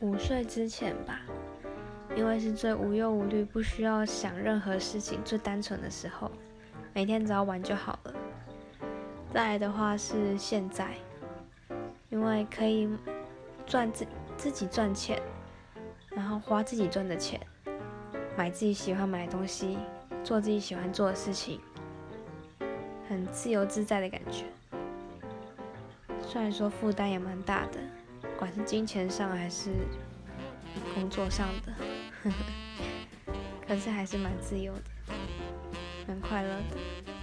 五岁之前吧，因为是最无忧无虑，不需要想任何事情，最单纯的时候，每天只要玩就好了。再来的话是现在，因为可以赚自自己赚钱，然后花自己赚的钱，买自己喜欢买的东西，做自己喜欢做的事情，很自由自在的感觉。虽然说负担也蛮大的。不管是金钱上还是工作上的，呵 呵可是还是蛮自由的，蛮快乐的。